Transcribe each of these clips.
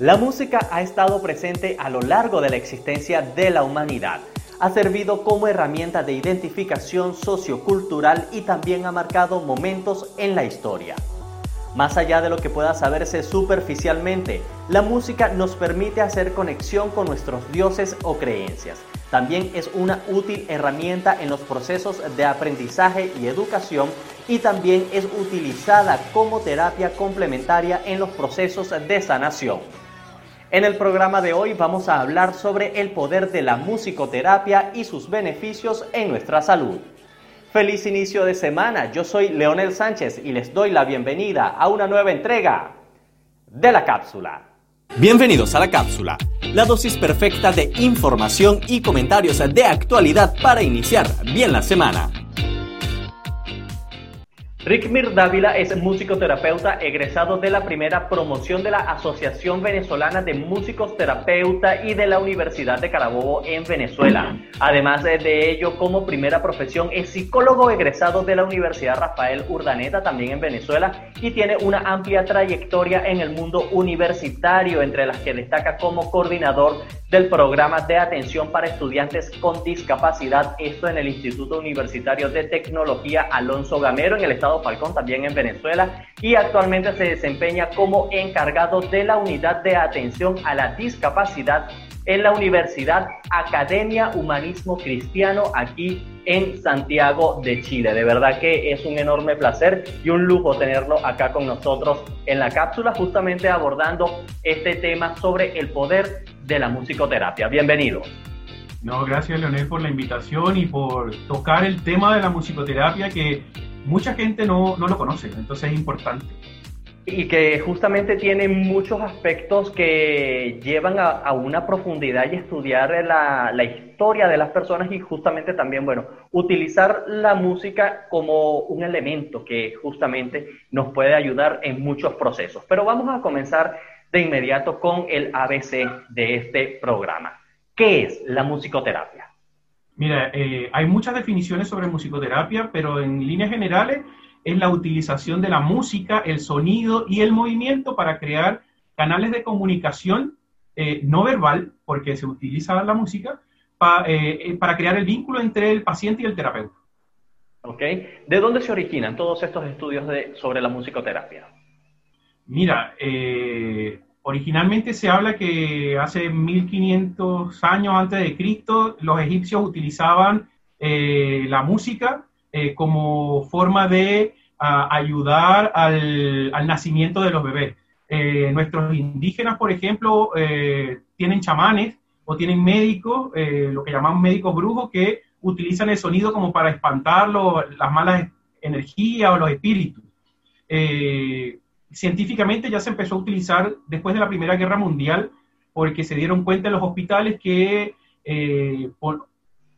La música ha estado presente a lo largo de la existencia de la humanidad. Ha servido como herramienta de identificación sociocultural y también ha marcado momentos en la historia. Más allá de lo que pueda saberse superficialmente, la música nos permite hacer conexión con nuestros dioses o creencias. También es una útil herramienta en los procesos de aprendizaje y educación y también es utilizada como terapia complementaria en los procesos de sanación. En el programa de hoy vamos a hablar sobre el poder de la musicoterapia y sus beneficios en nuestra salud. Feliz inicio de semana, yo soy Leonel Sánchez y les doy la bienvenida a una nueva entrega de la cápsula. Bienvenidos a la cápsula, la dosis perfecta de información y comentarios de actualidad para iniciar bien la semana. Rick Mir Dávila es musicoterapeuta egresado de la primera promoción de la Asociación Venezolana de Músicos Terapeuta y de la Universidad de Carabobo en Venezuela. Además de ello, como primera profesión es psicólogo egresado de la Universidad Rafael Urdaneta también en Venezuela y tiene una amplia trayectoria en el mundo universitario, entre las que destaca como coordinador del programa de atención para estudiantes con discapacidad, esto en el Instituto Universitario de Tecnología Alonso Gamero en el estado Falcón, también en Venezuela, y actualmente se desempeña como encargado de la unidad de atención a la discapacidad en la Universidad Academia Humanismo Cristiano aquí en Santiago de Chile. De verdad que es un enorme placer y un lujo tenerlo acá con nosotros en la cápsula, justamente abordando este tema sobre el poder de la musicoterapia. Bienvenido. No, gracias Leonel por la invitación y por tocar el tema de la musicoterapia que mucha gente no, no lo conoce, entonces es importante. Y que justamente tiene muchos aspectos que llevan a, una profundidad y estudiar la, la, historia de las personas y justamente también, bueno, utilizar la música como un elemento que justamente nos puede ayudar en muchos procesos. Pero vamos a comenzar de inmediato con el ABC de este programa. ¿Qué es la musicoterapia? Mira, eh, hay muchas definiciones sobre musicoterapia, pero en líneas generales es la utilización de la música, el sonido y el movimiento para crear canales de comunicación eh, no verbal, porque se utiliza la música, eh, para crear el vínculo entre el paciente y el terapeuta. ¿Ok? ¿De dónde se originan todos estos estudios sobre la musicoterapia? Mira, eh, originalmente se habla que hace 1500 años antes de Cristo los egipcios utilizaban eh, la música eh, como forma de ayudar al, nacimiento de los bebés. nuestros indígenas, por ejemplo, tienen chamanes o tienen médicos, lo que llamamos médicos brujos, que utilizan el sonido como para espantar las malas energías o los espíritus científicamente ya se empezó a utilizar después de la Primera Guerra Mundial, porque se dieron cuenta en los hospitales que eh,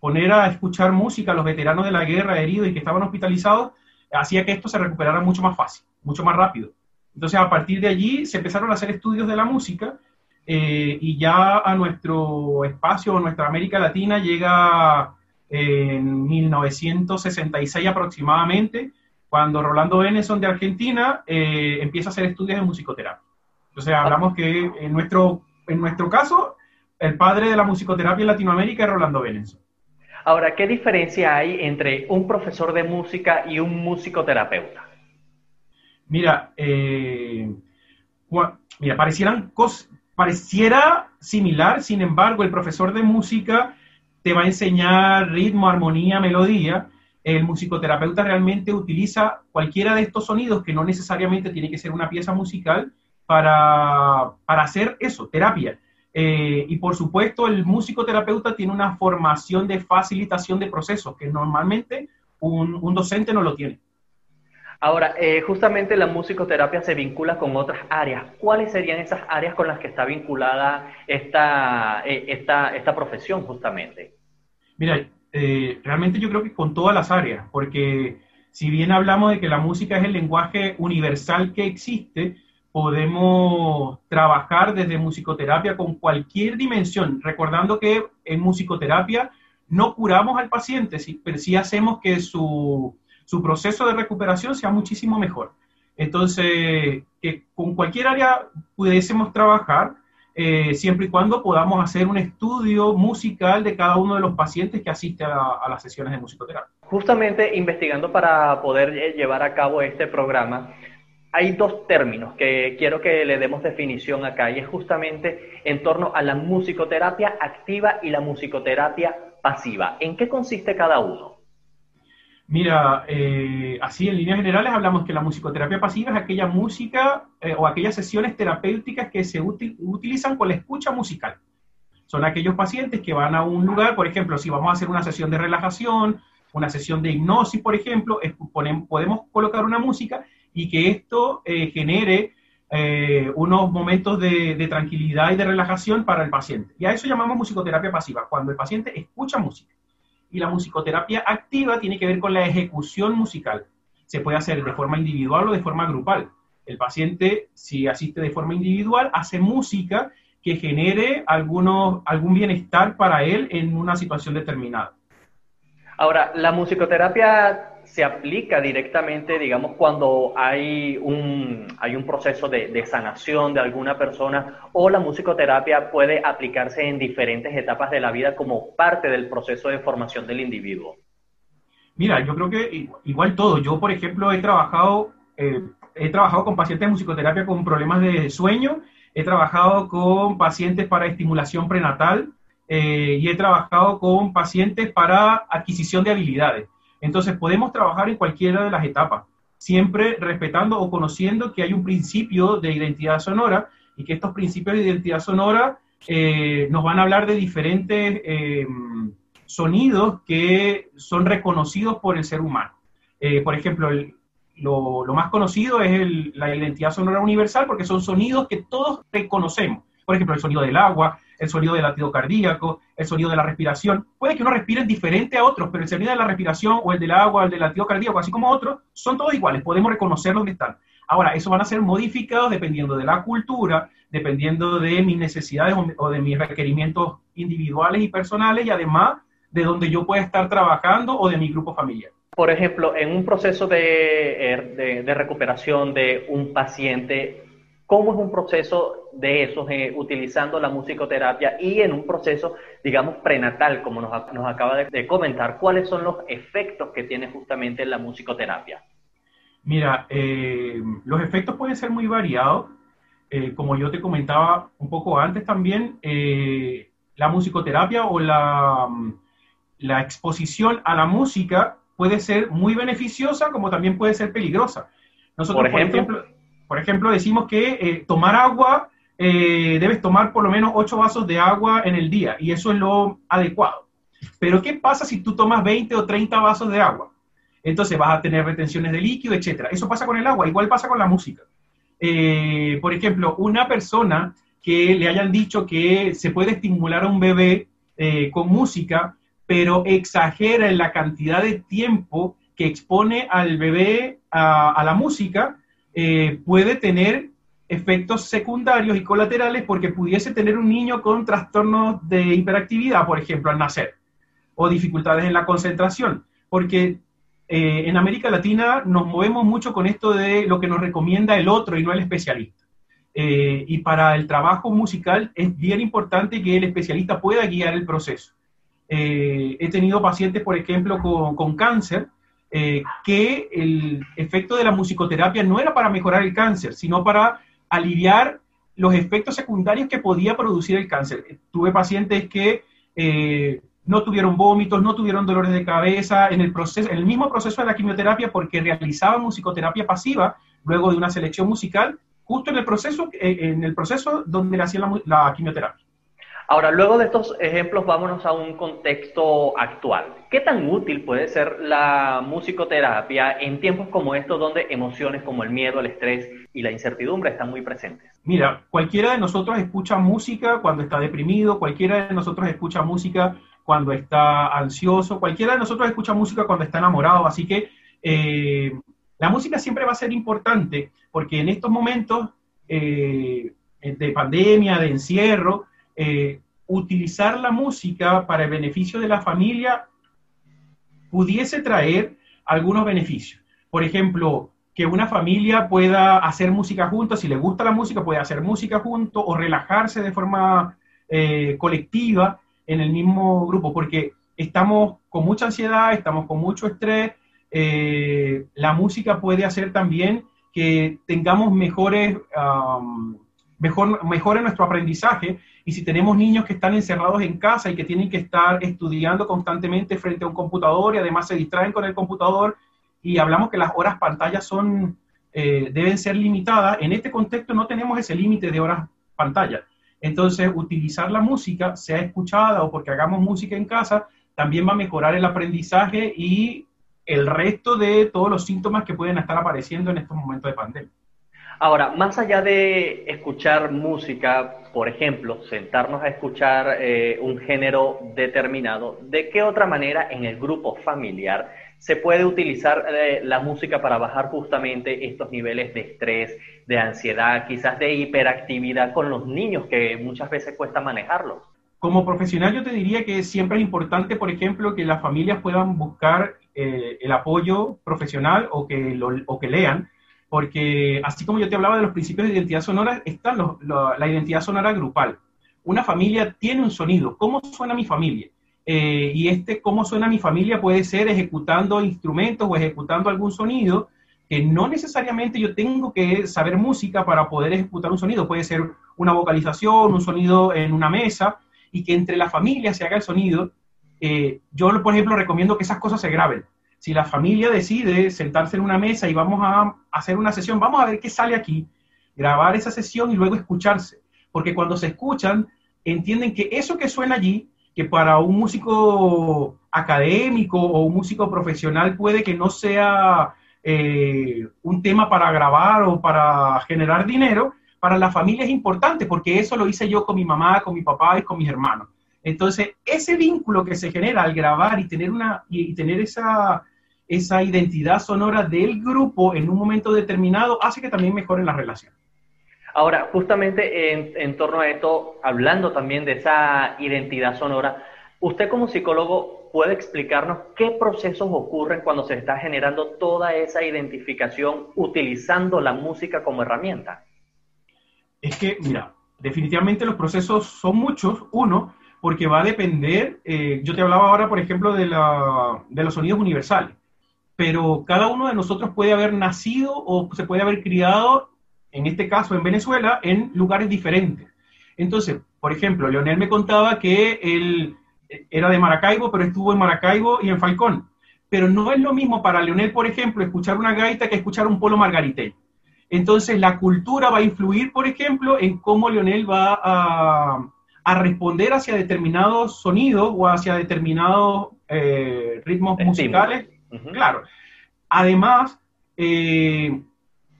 poner a escuchar música a los veteranos de la guerra heridos y que estaban hospitalizados hacía que esto se recuperara mucho más fácil, mucho más rápido. Entonces, a partir de allí se empezaron a hacer estudios de la música eh, y ya a nuestro espacio, a nuestra América Latina, llega en 1966 aproximadamente, cuando Rolando Benson de Argentina eh, empieza a hacer estudios de musicoterapia. Entonces hablamos que en nuestro, en nuestro caso, el padre de la musicoterapia en Latinoamérica es Rolando Benson. Ahora, ¿qué diferencia hay entre un profesor de música y un musicoterapeuta? Mira, eh, mira parecieran pareciera similar, sin embargo, el profesor de música te va a enseñar ritmo, armonía, melodía, el musicoterapeuta realmente utiliza cualquiera de estos sonidos, que no necesariamente tiene que ser una pieza musical, para, hacer eso, terapia. Eh, y por supuesto, el musicoterapeuta tiene una formación de facilitación de procesos, que normalmente un, docente no lo tiene. Ahora, eh, justamente la musicoterapia se vincula con otras áreas. ¿Cuáles serían esas áreas con las que está vinculada esta, eh, esta, esta profesión justamente? Mira, eh, realmente yo creo que con todas las áreas, porque si bien hablamos de que la música es el lenguaje universal que existe, podemos trabajar desde musicoterapia con cualquier dimensión, recordando que en musicoterapia no curamos al paciente, pero sí hacemos que su, su proceso de recuperación sea muchísimo mejor. Entonces, que con cualquier área pudiésemos trabajar, eh, siempre y cuando podamos hacer un estudio musical de cada uno de los pacientes que asiste a, las sesiones de musicoterapia. Justamente investigando para poder eh, llevar a cabo este programa, hay dos términos que quiero que le demos definición acá y es justamente en torno a la musicoterapia activa y la musicoterapia pasiva. ¿En qué consiste cada uno? Mira, eh, así en líneas generales hablamos que la musicoterapia pasiva es aquella música eh, o aquellas sesiones terapéuticas que se utilizan con la escucha musical. Son aquellos pacientes que van a un lugar, por ejemplo, si vamos a hacer una sesión de relajación, una sesión de hipnosis, por ejemplo, podemos colocar una música y que esto eh, genere unos momentos de, de tranquilidad y de relajación para el paciente. Y a eso llamamos musicoterapia pasiva, cuando el paciente escucha música y la musicoterapia activa tiene que ver con la ejecución musical. Se puede hacer de forma individual o de forma grupal. El paciente, si asiste de forma individual, hace música que genere algún bienestar para él en una situación determinada. Ahora, la musicoterapia se aplica directamente, digamos, cuando hay un, hay un proceso de, sanación de alguna persona o la musicoterapia puede aplicarse en diferentes etapas de la vida como parte del proceso de formación del individuo? Mira, yo creo que igual todo. Yo, por ejemplo, he trabajado, eh, he trabajado con pacientes de musicoterapia con problemas de sueño, he trabajado con pacientes para estimulación prenatal eh, y he trabajado con pacientes para adquisición de habilidades. Entonces podemos trabajar en cualquiera de las etapas, siempre respetando o conociendo que hay un principio de identidad sonora y que estos principios de identidad sonora eh, nos van a hablar de diferentes eh, sonidos que son reconocidos por el ser humano. Eh, por ejemplo, lo, más conocido es la identidad sonora universal porque son sonidos que todos reconocemos. Por ejemplo, el sonido del agua, el sonido del latido cardíaco, el sonido de la respiración. Puede que uno respire diferente a otros, pero el sonido de la respiración o el del agua, el del latido cardíaco, así como otros, son todos iguales, podemos reconocer dónde están. Ahora, eso van a ser modificados dependiendo de la cultura, dependiendo de mis necesidades o de mis requerimientos individuales y personales y además de donde yo pueda estar trabajando o de mi grupo familiar. Por ejemplo, en un proceso de, eh, de, de recuperación de un paciente, cómo es un proceso de esos eh, utilizando la musicoterapia y en un proceso, digamos, prenatal, como nos, acaba de, comentar, cuáles son los efectos que tiene justamente la musicoterapia. Mira, eh, los efectos pueden ser muy variados. Eh, como yo te comentaba un poco antes también, la musicoterapia o la, la exposición a la música puede ser muy beneficiosa como también puede ser peligrosa. Nosotros, por ejemplo, por ejemplo, decimos que eh, tomar agua, eh, debes tomar por lo menos 8 vasos de agua en el día y eso es lo adecuado. Pero ¿qué pasa si tú tomas 20 o 30 vasos de agua? Entonces vas a tener retenciones de líquido, etc. Eso pasa con el agua, igual pasa con la música. Eh, por ejemplo, una persona que le hayan dicho que se puede estimular a un bebé con música, pero exagera en la cantidad de tiempo que expone al bebé a la música, eh, puede tener efectos secundarios y colaterales porque pudiese tener un niño con trastornos de hiperactividad, por ejemplo, al nacer, o dificultades en la concentración, porque eh, en América Latina nos movemos mucho con esto de lo que nos recomienda el otro y no el especialista. Eh, y para el trabajo musical es bien importante que el especialista pueda guiar el proceso. he tenido pacientes, por ejemplo, con, con cáncer, eh, que el efecto de la musicoterapia no era para mejorar el cáncer, sino para aliviar los efectos secundarios que podía producir el cáncer. Tuve pacientes que eh, no tuvieron vómitos, no tuvieron dolores de cabeza en el, proceso, en el mismo proceso de la quimioterapia porque realizaban musicoterapia pasiva luego de una selección musical, justo en el proceso, eh, en el proceso donde le hacían la quimioterapia. Ahora, luego de estos ejemplos, vámonos a un contexto actual. ¿Qué tan útil puede ser la musicoterapia en tiempos como estos donde emociones como el miedo, el estrés y la incertidumbre están muy presentes? Mira, cualquiera de nosotros escucha música cuando está deprimido, cualquiera de nosotros escucha música cuando está ansioso, cualquiera de nosotros escucha música cuando está enamorado, así que eh, la música siempre va a ser importante porque en estos momentos eh, de pandemia, de encierro, eh, utilizar la música para el beneficio de la familia pudiese traer algunos beneficios. Por ejemplo, que una familia pueda hacer música juntos, si le gusta la música, puede hacer música junto o relajarse de forma eh, colectiva en el mismo grupo, porque estamos con mucha ansiedad, estamos con mucho estrés, eh, la música puede hacer también que tengamos mejores, mejor, mejor en nuestro aprendizaje y si tenemos niños que están encerrados en casa y que tienen que estar estudiando constantemente frente a un computador y además se distraen con el computador y hablamos que las horas pantalla son, eh, deben ser limitadas, en este contexto no tenemos ese límite de horas pantalla. Entonces, utilizar la música, sea escuchada o porque hagamos música en casa, también va a mejorar el aprendizaje y el resto de todos los síntomas que pueden estar apareciendo en estos momentos de pandemia. Ahora, más allá de escuchar música, por ejemplo, sentarnos a escuchar eh, un género determinado, ¿de qué otra manera en el grupo familiar se puede utilizar eh, la música para bajar justamente estos niveles de estrés, de ansiedad, quizás de hiperactividad con los niños que muchas veces cuesta manejarlos? Como profesional yo te diría que siempre es importante, por ejemplo, que las familias puedan buscar eh, el apoyo profesional o que, o que lean, porque así como yo te hablaba de los principios de identidad sonora, está la identidad sonora grupal. Una familia tiene un sonido. ¿Cómo suena mi familia? Eh, y este cómo suena mi familia puede ser ejecutando instrumentos o ejecutando algún sonido que no necesariamente yo tengo que saber música para poder ejecutar un sonido. Puede ser una vocalización, un sonido en una mesa y que entre la familia se haga el sonido eh, yo, por ejemplo, recomiendo que esas cosas se graben. Si la familia decide sentarse en una mesa y vamos a hacer una sesión, vamos a ver qué sale aquí, grabar esa sesión y luego escucharse. Porque cuando se escuchan, entienden que eso que suena allí, que para un músico académico o un músico profesional puede que no sea eh, un tema para grabar o para generar dinero, para la familia es importante porque eso lo hice yo con mi mamá, con mi papá y con mis hermanos. Entonces, ese vínculo que se genera al grabar y tener, una, y tener esa, esa identidad sonora del grupo en un momento determinado hace que también mejoren las relaciones. Ahora, justamente en, en, torno a esto, hablando también de esa identidad sonora, usted como psicólogo puede explicarnos qué procesos ocurren cuando se está generando toda esa identificación utilizando la música como herramienta. Es que, mira, definitivamente los procesos son muchos. Uno, porque va a depender, eh, yo te hablaba ahora, por ejemplo, de, la, de los sonidos universales, pero cada uno de nosotros puede haber nacido o se puede haber criado, en este caso en Venezuela, en lugares diferentes. Entonces, por ejemplo, Leonel me contaba que él era de Maracaibo, pero estuvo en Maracaibo y en Falcón. Pero no es lo mismo para Leonel, por ejemplo, escuchar una gaita que escuchar un polo margarité. Entonces, la cultura va a influir, por ejemplo, en cómo Leonel va a, a responder hacia determinados sonidos o hacia determinados eh, ritmos musicales. Claro. Además, eh,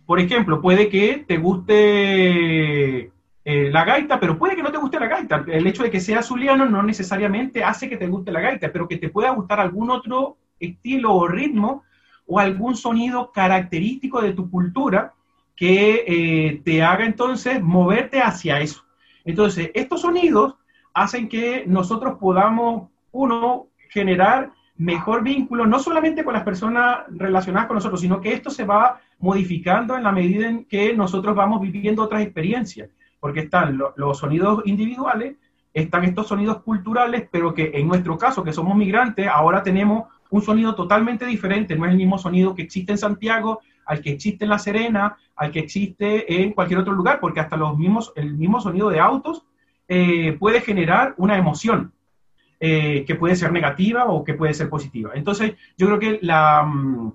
por ejemplo, puede que te guste eh, la gaita, pero puede que no te guste la gaita. El hecho de que sea zuliano no necesariamente hace que te guste la gaita, pero que te pueda gustar algún otro estilo o ritmo o algún sonido característico de tu cultura que te haga entonces moverte hacia eso. Entonces, estos sonidos hacen que nosotros podamos, uno, generar mejor vínculo, no solamente con las personas relacionadas con nosotros, sino que esto se va modificando en la medida en que nosotros vamos viviendo otras experiencias, porque están los sonidos individuales, están estos sonidos culturales, pero que en nuestro caso, que somos migrantes, ahora tenemos un sonido totalmente diferente, no es el mismo sonido que existe en Santiago, al que existe en La Serena, al que existe en cualquier otro lugar, porque hasta los mismos, el mismo sonido de autos eh, puede generar una emoción eh, que puede ser negativa o que puede ser positiva. Entonces, yo creo que mm,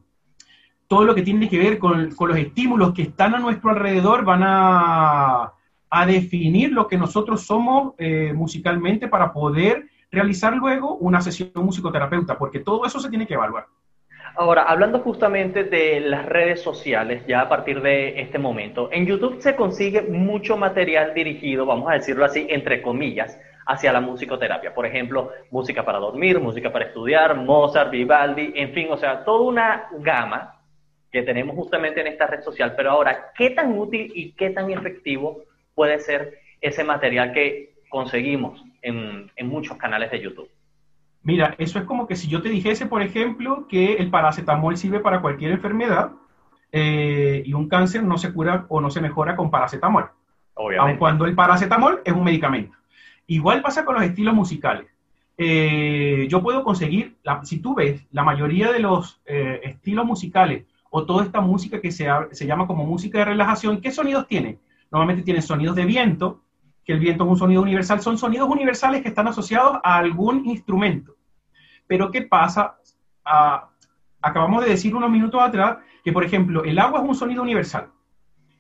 todo lo que tiene que ver con, los estímulos que están a nuestro alrededor van a, definir lo que nosotros somos eh, musicalmente para poder realizar luego una sesión musicoterapeuta, porque todo eso se tiene que evaluar. Ahora, hablando justamente de las redes sociales, ya a partir de este momento, en YouTube se consigue mucho material dirigido, vamos a decirlo así, entre comillas, hacia la musicoterapia. Por ejemplo, música para dormir, música para estudiar, Mozart, Vivaldi, en fin, o sea, toda una gama que tenemos justamente en esta red social. Pero ahora, ¿qué tan útil y qué tan efectivo puede ser ese material que conseguimos en, en muchos canales de YouTube? Mira, eso es como que si yo te dijese, por ejemplo, que el paracetamol sirve para cualquier enfermedad, eh, y un cáncer no se cura o no se mejora con paracetamol. Obviamente. Aun cuando el paracetamol es un medicamento. Igual pasa con los estilos musicales. Eh, yo puedo conseguir, si tú ves, la mayoría de los eh, estilos musicales o toda esta música que se, se llama como música de relajación, ¿qué sonidos tiene? Normalmente tiene sonidos de viento, que el viento es un sonido universal, son sonidos universales que están asociados a algún instrumento. Pero ¿qué pasa? Ah, acabamos de decir unos minutos atrás que, por ejemplo, el agua es un sonido universal.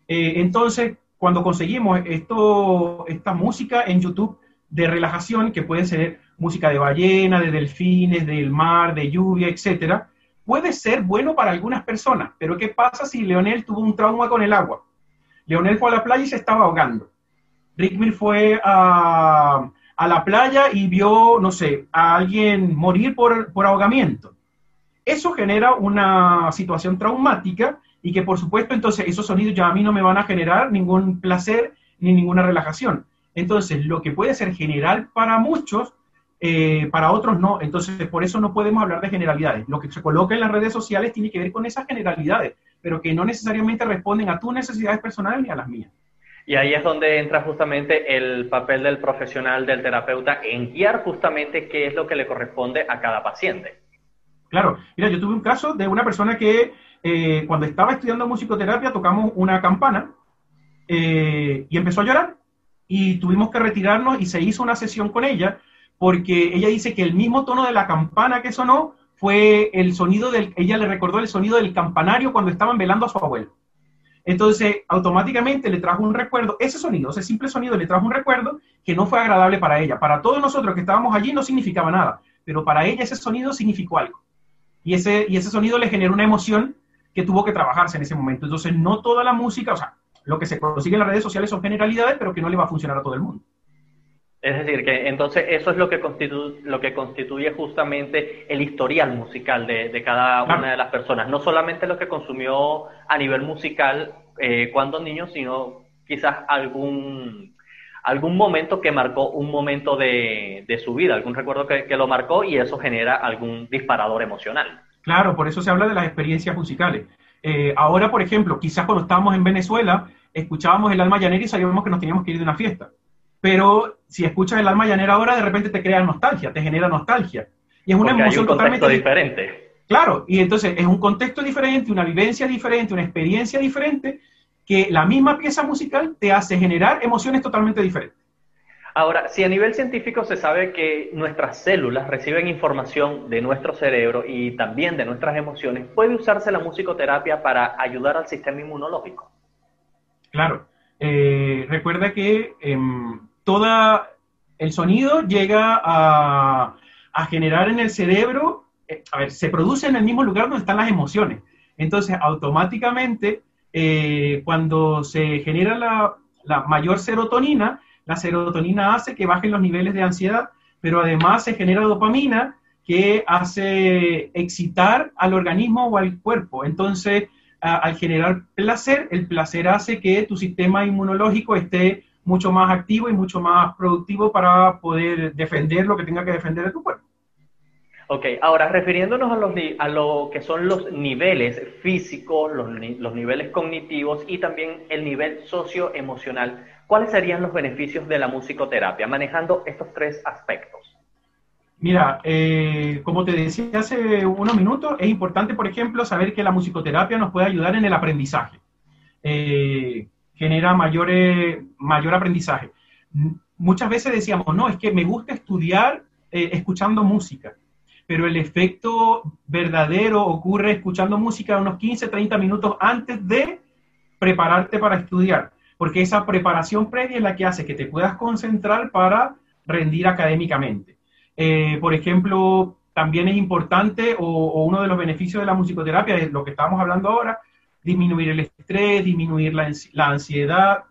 Eh, entonces, cuando conseguimos esto, esta música en YouTube de relajación, que puede ser música de ballena, de delfines, del mar, de lluvia, etcétera, puede ser bueno para algunas personas. Pero ¿qué pasa si Leonel tuvo un trauma con el agua? Leonel fue a la playa y se estaba ahogando. Rickmir fue a, a la playa y vio, no sé, a alguien morir por, por ahogamiento. Eso genera una situación traumática y que por supuesto entonces esos sonidos ya a mí no me van a generar ningún placer ni ninguna relajación. Entonces, lo que puede ser general para muchos, eh, para otros no. Entonces, por eso no podemos hablar de generalidades. Lo que se coloca en las redes sociales tiene que ver con esas generalidades, pero que no necesariamente responden a tus necesidades personales ni a las mías. Y ahí es donde entra justamente el papel del profesional, del terapeuta, en guiar justamente qué es lo que le corresponde a cada paciente. Claro, mira, yo tuve un caso de una persona que eh, cuando estaba estudiando musicoterapia tocamos una campana eh, y empezó a llorar y tuvimos que retirarnos y se hizo una sesión con ella porque ella dice que el mismo tono de la campana que sonó fue el sonido del, ella le recordó el sonido del campanario cuando estaban velando a su abuelo. Entonces, automáticamente le trajo un recuerdo, ese sonido, ese simple sonido le trajo un recuerdo que no fue agradable para ella. Para todos nosotros que estábamos allí no significaba nada, pero para ella ese sonido significó algo. Y ese, y ese sonido le generó una emoción que tuvo que trabajarse en ese momento. Entonces, no toda la música, o sea, lo que se consigue en las redes sociales son generalidades, pero que no le va a funcionar a todo el mundo. Es decir, que entonces eso es lo que constituye, lo que constituye justamente el historial musical de, cada una de las personas. No solamente lo que consumió a nivel musical eh, cuando niño, sino quizás algún, algún momento que marcó un momento de, su vida, algún recuerdo que, que, lo marcó y eso genera algún disparador emocional. Claro, por eso se habla de las experiencias musicales. Eh, ahora, por ejemplo, quizás cuando estábamos en Venezuela, escuchábamos el alma llanera y sabíamos que nos teníamos que ir de una fiesta. Pero si escuchas el alma llanera ahora, de repente te crea nostalgia, te genera nostalgia. Y es una emoción totalmente diferente. Claro, y entonces es un contexto diferente, una vivencia diferente, una experiencia diferente, que la misma pieza musical te hace generar emociones totalmente diferentes. Ahora, si a nivel científico se sabe que nuestras células reciben información de nuestro cerebro y también de nuestras emociones, ¿puede usarse la musicoterapia para ayudar al sistema inmunológico? Claro. Eh, recuerda que eh, todo el sonido llega a, generar en el cerebro, eh, a ver, se produce en el mismo lugar donde están las emociones. Entonces, automáticamente, eh, cuando se genera la, la mayor serotonina, la serotonina hace que bajen los niveles de ansiedad, pero además se genera dopamina que hace excitar al organismo o al cuerpo. Entonces, al generar placer, el placer hace que tu sistema inmunológico esté mucho más activo y mucho más productivo para poder defender lo que tenga que defender de tu cuerpo. Ok, ahora refiriéndonos a, los, a lo que son los niveles físicos, los, los niveles cognitivos y también el nivel socioemocional, ¿cuáles serían los beneficios de la musicoterapia manejando estos tres aspectos? Mira, eh, como te decía hace unos minutos, es importante, por ejemplo, saber que la musicoterapia nos puede ayudar en el aprendizaje. Eh, genera mayor, aprendizaje. Muchas veces decíamos, no, es que me gusta estudiar eh, escuchando música, pero el efecto verdadero ocurre escuchando música unos 15, 30 minutos antes de prepararte para estudiar, porque esa preparación previa es la que hace que te puedas concentrar para rendir académicamente. Eh, por ejemplo, también es importante, o, uno de los beneficios de la musicoterapia es lo que estamos hablando ahora, disminuir el estrés, disminuir la, ansiedad,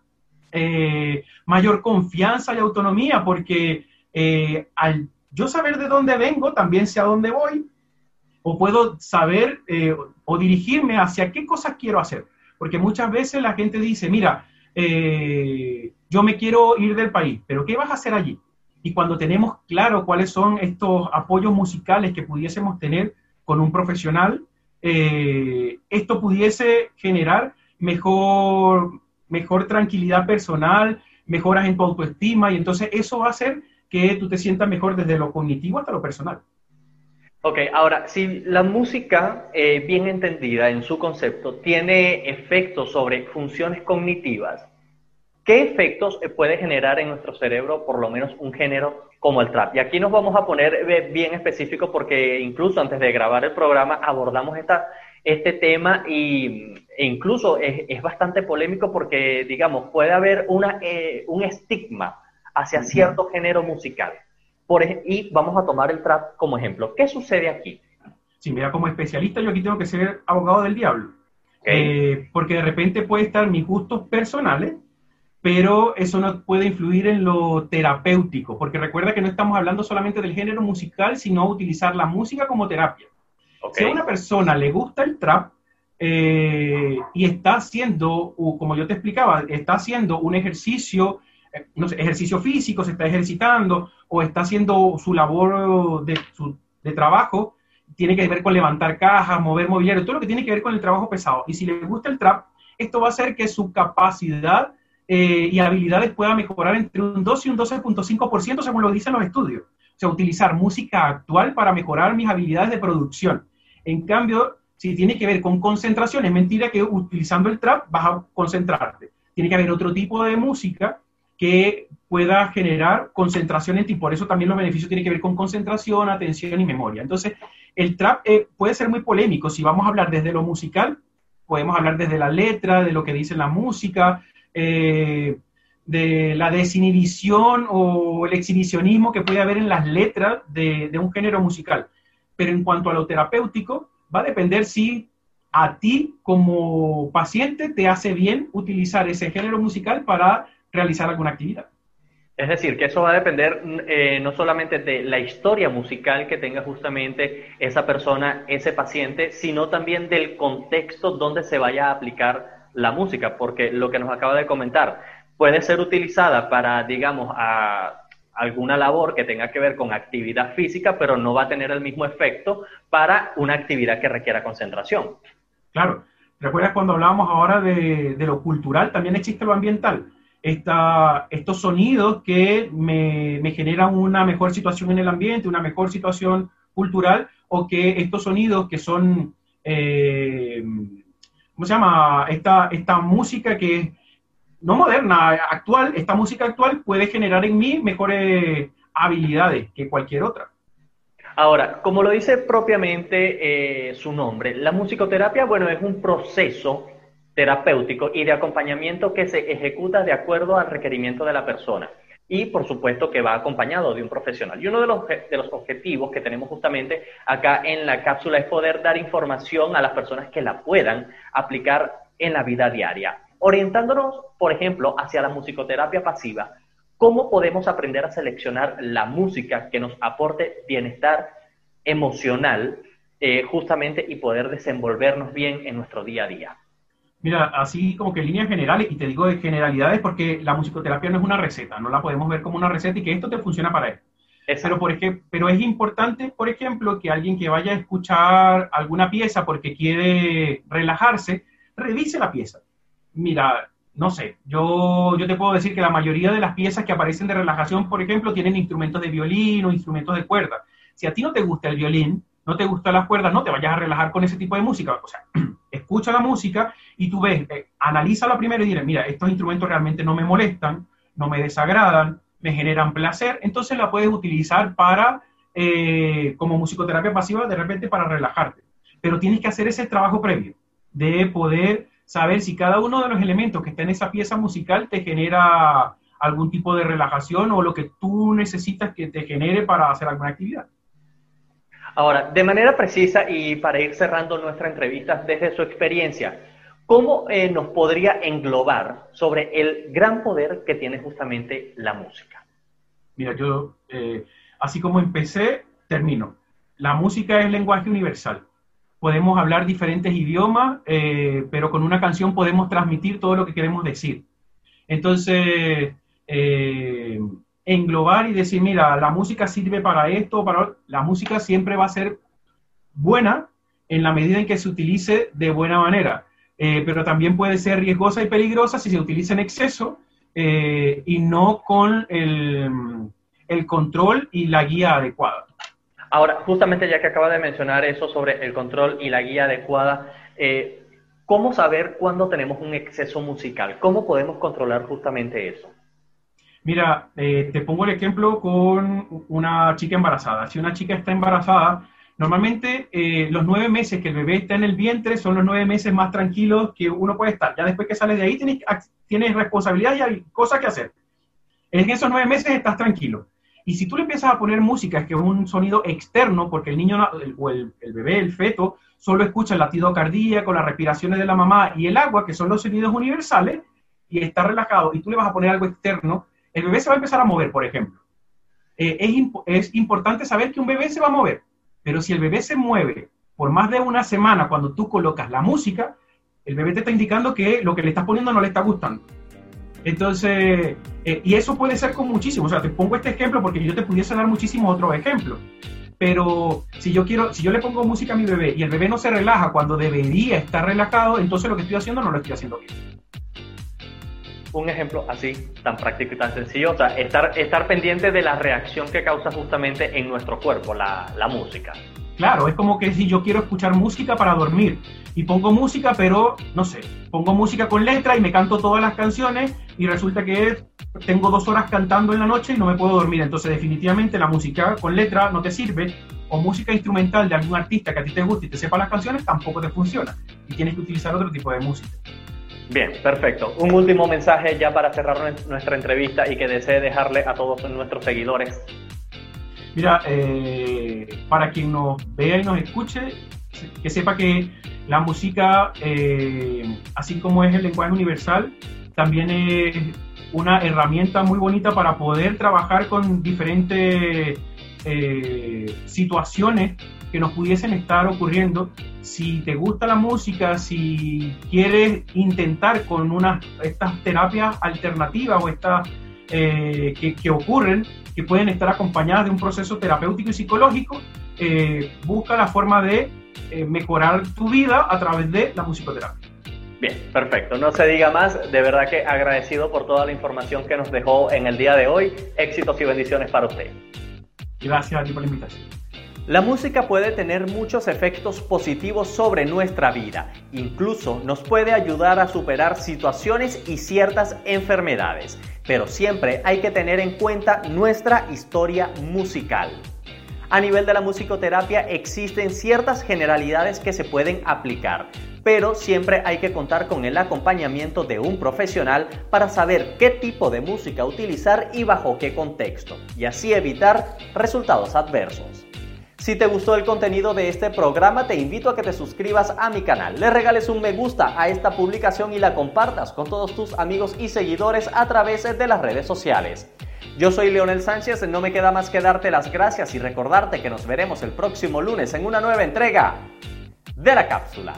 eh, mayor confianza y autonomía, porque eh, al yo saber de dónde vengo, también sé a dónde voy, o puedo saber o dirigirme hacia qué cosas quiero hacer. Porque muchas veces la gente dice, mira, yo me quiero ir del país, pero ¿qué vas a hacer allí? Y cuando tenemos claro cuáles son estos apoyos musicales que pudiésemos tener con un profesional, eh, esto pudiese generar mejor, mejor tranquilidad personal, mejoras en tu autoestima y entonces eso va a hacer que tú te sientas mejor desde lo cognitivo hasta lo personal. Ok, ahora, si la música, eh, bien entendida en su concepto, tiene efectos sobre funciones cognitivas, ¿qué efectos puede generar en nuestro cerebro por lo menos un género como el trap? Y aquí nos vamos a poner eh, bien específico porque incluso antes de grabar el programa abordamos esta, este tema y, e incluso es, bastante polémico porque, digamos, puede haber una, eh, un estigma hacia cierto género musical. Por, y vamos a tomar el trap como ejemplo. ¿Qué sucede aquí? Sí, mira, como especialista yo aquí tengo que ser abogado del diablo. Eh, porque de repente puede estar mis gustos personales, pero eso no puede influir en lo terapéutico, porque recuerda que no estamos hablando solamente del género musical, sino utilizar la música como terapia. Si a una persona le gusta el trap eh, y está haciendo, como yo te explicaba, está haciendo un ejercicio no sé, ejercicio físico, se está ejercitando o está haciendo su labor de, de trabajo, tiene que ver con levantar cajas, mover mobiliario, todo lo que tiene que ver con el trabajo pesado. Y si le gusta el trap, esto va a hacer que su capacidad eh, y habilidades pueda mejorar entre un 12 y un 12.5% según lo dicen los estudios. O sea, utilizar música actual para mejorar mis habilidades de producción. En cambio, si tiene que ver con concentración, es mentira que utilizando el trap vas a concentrarte. Tiene que haber otro tipo de música que pueda generar concentración en ti. Por eso también los beneficios tienen que ver con concentración, atención y memoria. Entonces, el trap eh, puede ser muy polémico. Si vamos a hablar desde lo musical, podemos hablar desde la letra, de lo que dice la música, eh, de la desinhibición o el exhibicionismo que puede haber en las letras de, un género musical. Pero en cuanto a lo terapéutico, va a depender si a ti como paciente te hace bien utilizar ese género musical para realizar alguna actividad. Es decir, que eso va a depender eh, no solamente de la historia musical que tenga justamente esa persona, ese paciente, sino también del contexto donde se vaya a aplicar la música, porque lo que nos acaba de comentar puede ser utilizada para, digamos, alguna labor que tenga que ver con actividad física, pero no va a tener el mismo efecto para una actividad que requiera concentración. Claro. ¿Recuerdas cuando hablábamos ahora de, lo cultural? También existe lo ambiental esta, estos sonidos que me, me, generan una mejor situación en el ambiente, una mejor situación cultural, o que estos sonidos que son, eh, ¿cómo se llama? Esta, esta música que no moderna, actual, esta música actual puede generar en mí mejores habilidades que cualquier otra. Ahora, como lo dice propiamente eh, su nombre, la musicoterapia, bueno, es un proceso terapéutico y de acompañamiento que se ejecuta de acuerdo al requerimiento de la persona. Y por supuesto que va acompañado de un profesional. Y uno de los, objetivos que tenemos justamente acá en la cápsula es poder dar información a las personas que la puedan aplicar en la vida diaria. Orientándonos, por ejemplo, hacia la musicoterapia pasiva, ¿cómo podemos aprender a seleccionar la música que nos aporte bienestar emocional eh, justamente y poder desenvolvernos bien en nuestro día a día? Mira, así como que en líneas generales, y te digo de generalidades porque la musicoterapia no es una receta, no la podemos ver como una receta y que esto te funciona para él. Pero, por ejemplo, pero es importante, por ejemplo, que alguien que vaya a escuchar alguna pieza porque quiere relajarse, revise la pieza. Mira, no sé, yo, yo te puedo decir que la mayoría de las piezas que aparecen de relajación, por ejemplo, tienen instrumentos de violín o instrumentos de cuerda. Si a ti no te gusta el violín, no te gustan las cuerdas, no te vayas a relajar con ese tipo de música. O sea, escucha la música y tú ves, eh, analízala primero y dile, mira, estos instrumentos realmente no me molestan, no me desagradan, me generan placer, entonces la puedes utilizar para, eh, como musicoterapia pasiva, de repente para relajarte. Pero tienes que hacer ese trabajo previo de poder saber si cada uno de los elementos que está en esa pieza musical te genera algún tipo de relajación o lo que tú necesitas que te genere para hacer alguna actividad. Ahora, de manera precisa y para ir cerrando nuestra entrevista desde su experiencia, ¿cómo eh, nos podría englobar sobre el gran poder que tiene justamente la música? Mira, yo, eh, así como empecé, termino. La música es lenguaje universal. Podemos hablar diferentes idiomas, eh, pero con una canción podemos transmitir todo lo que queremos decir. Entonces, englobar y decir, mira, la música sirve para esto, para la música siempre va a ser buena en la medida en que se utilice de buena manera. Eh, pero también puede ser riesgosa y peligrosa si se utiliza en exceso eh, y no con el, el, control y la guía adecuada. Ahora, justamente ya que acaba de mencionar eso sobre el control y la guía adecuada, eh, ¿cómo saber cuándo tenemos un exceso musical? ¿Cómo podemos controlar justamente eso? Mira, te pongo el ejemplo con una chica embarazada. Si una chica está embarazada, Normalmente eh, los nueve meses que el bebé está en el vientre son los nueve meses más tranquilos que uno puede estar. Ya después que sales de ahí tienes, tienes responsabilidad y hay cosas que hacer. En esos nueve meses estás tranquilo. Y si tú le empiezas a poner música, que es un sonido externo, porque el niño o el, bebé, el feto, solo escucha el latido cardíaco, las respiraciones de la mamá y el agua, que son los sonidos universales, y está relajado, y tú le vas a poner algo externo, el bebé se va a empezar a mover, por ejemplo. Eh, es, importante saber que un bebé se va a mover. Pero si el bebé se mueve por más de una semana cuando tú colocas la música, el bebé te está indicando que lo que le estás poniendo no le está gustando. Entonces, eh, y eso puede ser con muchísimo. O sea, te pongo este ejemplo porque yo te pudiese dar muchísimos otros ejemplos. Pero si yo quiero, si yo le pongo música a mi bebé y el bebé no se relaja cuando debería estar relajado, entonces lo que estoy haciendo no lo estoy haciendo bien. Un ejemplo así, tan práctico y tan sencillo, o sea, estar, estar pendiente de la reacción que causa justamente en nuestro cuerpo la, la música. Claro, es como que si yo quiero escuchar música para dormir y pongo música, pero no sé, pongo música con letra y me canto todas las canciones y resulta que tengo dos horas cantando en la noche y no me puedo dormir. Entonces, definitivamente la música con letra no te sirve o música instrumental de algún artista que a ti te guste y te sepa las canciones tampoco te funciona y tienes que utilizar otro tipo de música. Bien, perfecto. Un último mensaje ya para cerrar nuestra entrevista y que desee dejarle a todos nuestros seguidores. Mira, eh, para quien nos vea y nos escuche, que sepa que la música, eh, así como es el lenguaje universal, también es una herramienta muy bonita para poder trabajar con diferentes eh, situaciones que nos pudiesen estar ocurriendo. Si te gusta la música, si quieres intentar con una, estas terapias alternativas o estas eh, que, ocurren, que pueden estar acompañadas de un proceso terapéutico y psicológico, eh, busca la forma de eh, mejorar tu vida a través de la musicoterapia. Bien, perfecto. No se diga más. De verdad que agradecido por toda la información que nos dejó en el día de hoy. Éxitos y bendiciones para usted. Gracias a ti por la invitación. La música puede tener muchos efectos positivos sobre nuestra vida, incluso nos puede ayudar a superar situaciones y ciertas enfermedades, pero siempre hay que tener en cuenta nuestra historia musical. A nivel de la musicoterapia existen ciertas generalidades que se pueden aplicar, pero siempre hay que contar con el acompañamiento de un profesional para saber qué tipo de música utilizar y bajo qué contexto, y así evitar resultados adversos. Si te gustó el contenido de este programa, te invito a que te suscribas a mi canal, le regales un me gusta a esta publicación y la compartas con todos tus amigos y seguidores a través de las redes sociales. Yo soy Leonel Sánchez, no me queda más que darte las gracias y recordarte que nos veremos el próximo lunes en una nueva entrega de la cápsula.